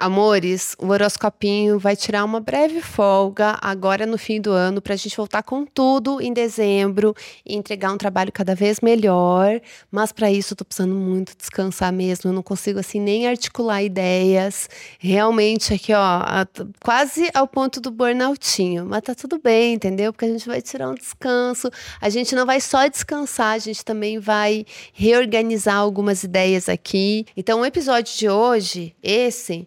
Amores, o horoscopinho vai tirar uma breve folga agora no fim do ano para a gente voltar com tudo em dezembro e entregar um trabalho cada vez melhor. Mas para isso eu tô precisando muito descansar mesmo. Eu não consigo assim nem articular ideias. Realmente aqui, ó, quase ao ponto do burnoutinho. Mas tá tudo bem, entendeu? Porque a gente vai tirar um descanso. A gente não vai só descansar, a gente também vai reorganizar algumas ideias aqui. Então, o episódio de hoje, esse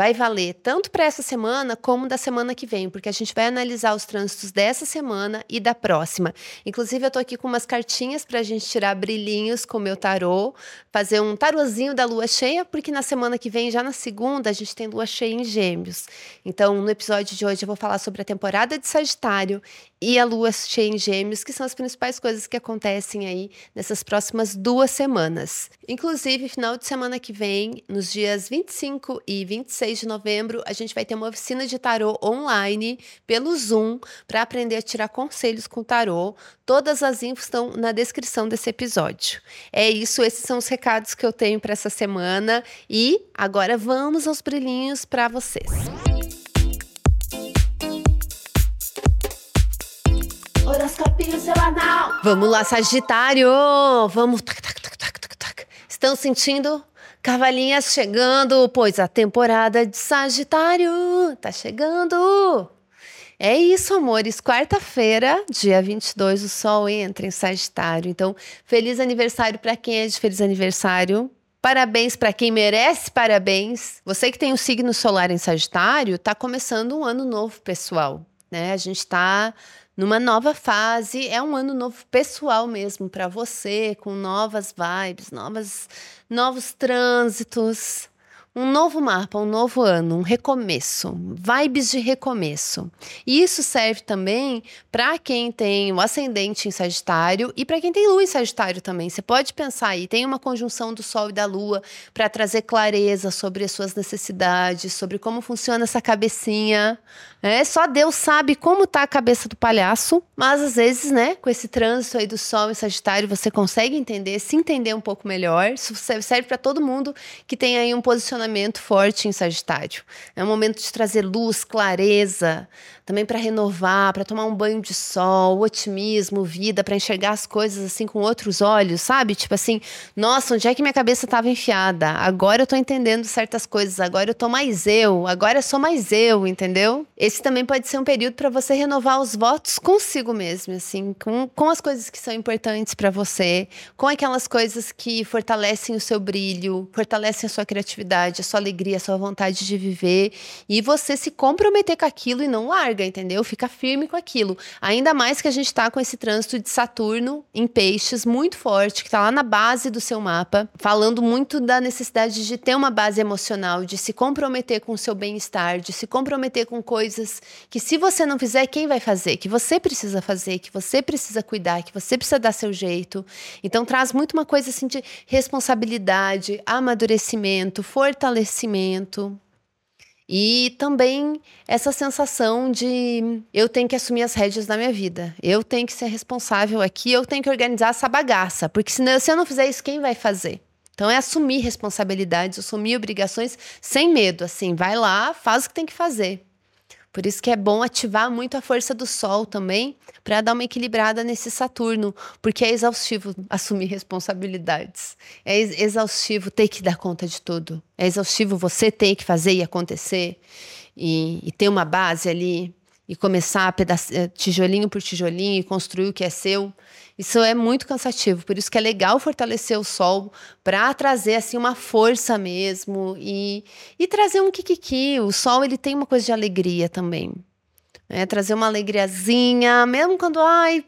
vai valer tanto para essa semana como da semana que vem, porque a gente vai analisar os trânsitos dessa semana e da próxima. Inclusive, eu estou aqui com umas cartinhas para a gente tirar brilhinhos com o meu tarô, fazer um tarozinho da lua cheia, porque na semana que vem, já na segunda, a gente tem lua cheia em Gêmeos. Então, no episódio de hoje, eu vou falar sobre a temporada de Sagitário e a lua cheia em Gêmeos, que são as principais coisas que acontecem aí nessas próximas duas semanas. Inclusive, final de semana que vem, nos dias 25 e 26 de novembro, a gente vai ter uma oficina de tarô online pelo Zoom para aprender a tirar conselhos com tarô. Todas as infos estão na descrição desse episódio. É isso, esses são os recados que eu tenho para essa semana e agora vamos aos brilhinhos para vocês. Horoscopinho. Vamos lá, Sagitário! Vamos. Estão sentindo? Cavalinhas chegando, pois a temporada de Sagitário tá chegando. É isso, amores. Quarta-feira, dia 22, o Sol entra em Sagitário. Então, feliz aniversário para quem é de feliz aniversário. Parabéns para quem merece parabéns. Você que tem o um signo solar em Sagitário, tá começando um ano novo, pessoal. Né? A gente está numa nova fase. É um ano novo pessoal mesmo para você, com novas vibes, novas, novos trânsitos. Um novo mapa, um novo ano, um recomeço, vibes de recomeço. E isso serve também para quem tem o ascendente em Sagitário e para quem tem lua em Sagitário também. Você pode pensar aí, tem uma conjunção do Sol e da Lua para trazer clareza sobre as suas necessidades, sobre como funciona essa cabecinha. É, só Deus sabe como tá a cabeça do palhaço, mas às vezes, né, com esse trânsito aí do Sol em Sagitário, você consegue entender, se entender um pouco melhor. Isso serve para todo mundo que tem aí um posicionamento forte em Sagitário. É um momento de trazer luz, clareza, também para renovar, para tomar um banho de sol, otimismo, vida, para enxergar as coisas assim com outros olhos, sabe? Tipo assim, nossa, onde é que minha cabeça estava enfiada? Agora eu tô entendendo certas coisas, agora eu tô mais eu, agora eu sou mais eu, entendeu? Esse também pode ser um período para você renovar os votos consigo mesmo, assim, com, com as coisas que são importantes para você, com aquelas coisas que fortalecem o seu brilho, fortalecem a sua criatividade, a sua alegria, a sua vontade de viver, e você se comprometer com aquilo e não larga entendeu? Fica firme com aquilo. Ainda mais que a gente está com esse trânsito de Saturno em peixes muito forte, que está lá na base do seu mapa, falando muito da necessidade de ter uma base emocional, de se comprometer com o seu bem-estar, de se comprometer com coisas que, se você não fizer, quem vai fazer? Que você precisa fazer, que você precisa cuidar, que você precisa dar seu jeito. Então, traz muito uma coisa assim de responsabilidade, amadurecimento, fortalecimento. E também essa sensação de eu tenho que assumir as rédeas da minha vida. Eu tenho que ser responsável aqui, eu tenho que organizar essa bagaça. Porque senão, se eu não fizer isso, quem vai fazer? Então é assumir responsabilidades, assumir obrigações sem medo. Assim, vai lá, faz o que tem que fazer. Por isso que é bom ativar muito a força do Sol também, para dar uma equilibrada nesse Saturno, porque é exaustivo assumir responsabilidades. É exaustivo ter que dar conta de tudo. É exaustivo você ter que fazer e acontecer e, e ter uma base ali e começar a pedaço, tijolinho por tijolinho e construir o que é seu. Isso é muito cansativo, por isso que é legal fortalecer o sol para trazer assim uma força mesmo e, e trazer um kikiki. O sol ele tem uma coisa de alegria também. É, trazer uma alegriazinha, mesmo quando ai,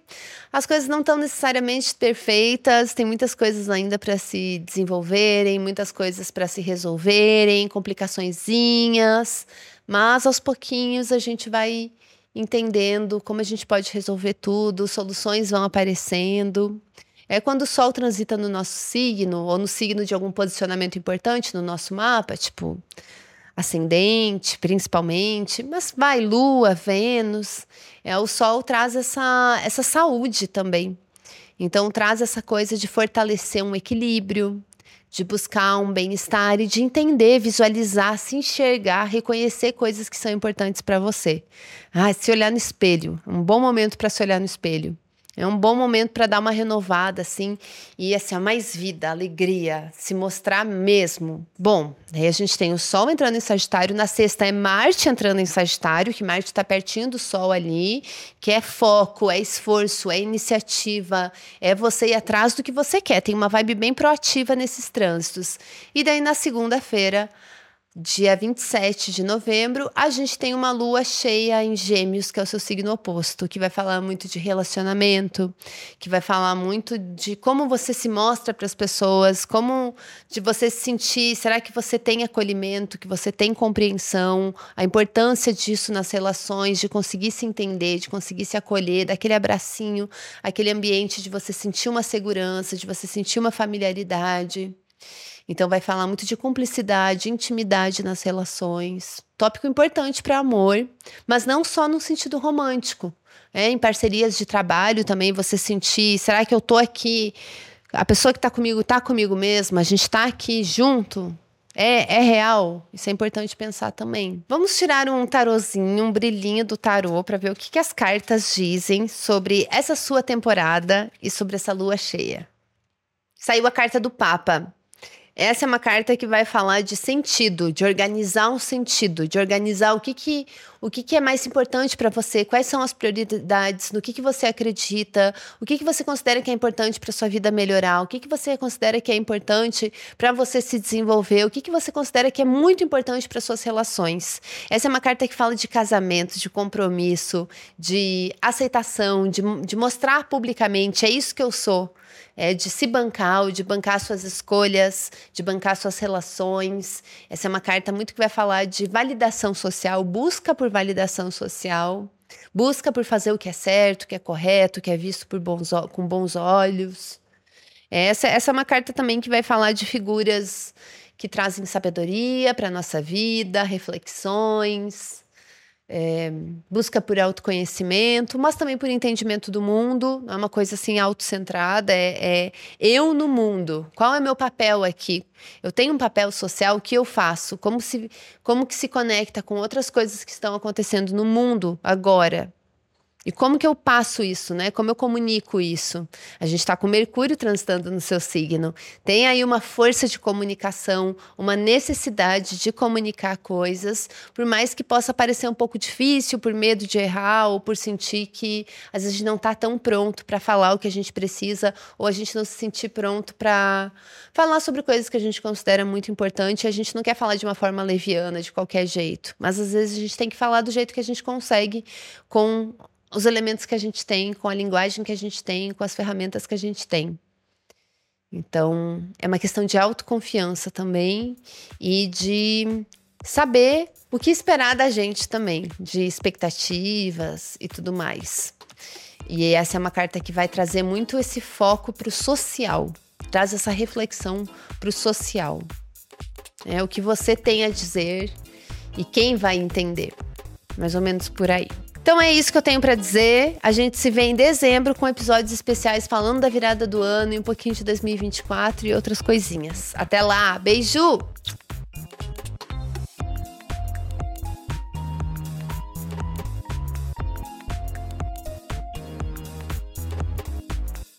as coisas não estão necessariamente perfeitas, tem muitas coisas ainda para se desenvolverem, muitas coisas para se resolverem, complicaçõezinhas, mas aos pouquinhos a gente vai entendendo como a gente pode resolver tudo, soluções vão aparecendo. É quando o Sol transita no nosso signo, ou no signo de algum posicionamento importante no nosso mapa, tipo ascendente, principalmente, mas vai Lua, Vênus, é o Sol traz essa, essa saúde também. Então traz essa coisa de fortalecer um equilíbrio, de buscar um bem-estar e de entender, visualizar, se enxergar, reconhecer coisas que são importantes para você. Ah, se olhar no espelho, um bom momento para se olhar no espelho. É um bom momento para dar uma renovada, assim, e assim, mais vida, alegria, se mostrar mesmo. Bom, aí a gente tem o Sol entrando em Sagitário, na sexta é Marte entrando em Sagitário, que Marte está pertinho do Sol ali, que é foco, é esforço, é iniciativa, é você ir atrás do que você quer. Tem uma vibe bem proativa nesses trânsitos. E daí na segunda-feira dia 27 de novembro, a gente tem uma lua cheia em Gêmeos, que é o seu signo oposto, que vai falar muito de relacionamento, que vai falar muito de como você se mostra para as pessoas, como de você se sentir, será que você tem acolhimento, que você tem compreensão, a importância disso nas relações, de conseguir se entender, de conseguir se acolher, daquele abracinho, aquele ambiente de você sentir uma segurança, de você sentir uma familiaridade. Então, vai falar muito de cumplicidade, intimidade nas relações. Tópico importante para amor, mas não só no sentido romântico. É, em parcerias de trabalho também você sentir, será que eu tô aqui? A pessoa que está comigo está comigo mesmo? A gente está aqui junto? É, é real? Isso é importante pensar também. Vamos tirar um tarozinho, um brilhinho do tarô para ver o que, que as cartas dizem sobre essa sua temporada e sobre essa lua cheia. Saiu a carta do Papa. Essa é uma carta que vai falar de sentido, de organizar um sentido, de organizar o que, que, o que, que é mais importante para você, quais são as prioridades, no que, que você acredita, o que, que você considera que é importante para sua vida melhorar, o que, que você considera que é importante para você se desenvolver, o que, que você considera que é muito importante para suas relações. Essa é uma carta que fala de casamento, de compromisso, de aceitação, de, de mostrar publicamente, é isso que eu sou. É, de se bancar, de bancar suas escolhas, de bancar suas relações. Essa é uma carta muito que vai falar de validação social, busca por validação social, busca por fazer o que é certo, o que é correto, o que é visto por bons, com bons olhos. Essa, essa é uma carta também que vai falar de figuras que trazem sabedoria para a nossa vida, reflexões é, busca por autoconhecimento, mas também por entendimento do mundo, é uma coisa assim autocentrada, é, é eu no mundo, qual é meu papel aqui? Eu tenho um papel social, o que eu faço? Como, se, como que se conecta com outras coisas que estão acontecendo no mundo agora? E como que eu passo isso, né? Como eu comunico isso? A gente está com Mercúrio transitando no seu signo. Tem aí uma força de comunicação, uma necessidade de comunicar coisas, por mais que possa parecer um pouco difícil, por medo de errar, ou por sentir que às vezes não está tão pronto para falar o que a gente precisa, ou a gente não se sentir pronto para falar sobre coisas que a gente considera muito importante. A gente não quer falar de uma forma leviana, de qualquer jeito. Mas às vezes a gente tem que falar do jeito que a gente consegue, com os elementos que a gente tem, com a linguagem que a gente tem, com as ferramentas que a gente tem. Então, é uma questão de autoconfiança também e de saber o que esperar da gente também, de expectativas e tudo mais. E essa é uma carta que vai trazer muito esse foco para o social, traz essa reflexão para o social. É o que você tem a dizer e quem vai entender. Mais ou menos por aí. Então é isso que eu tenho para dizer. A gente se vê em dezembro com episódios especiais falando da virada do ano e um pouquinho de 2024 e outras coisinhas. Até lá, beijo!